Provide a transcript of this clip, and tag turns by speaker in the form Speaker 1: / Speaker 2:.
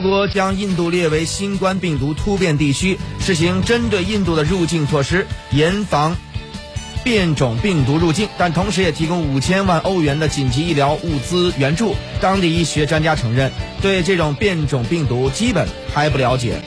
Speaker 1: 国将印度列为新冠病毒突变地区实行针对印度的入境措施严防变种病毒入境但同时也提供五千万欧元的紧急医疗物资援助。当地医学专家承认对这种变种病毒基本还不了解。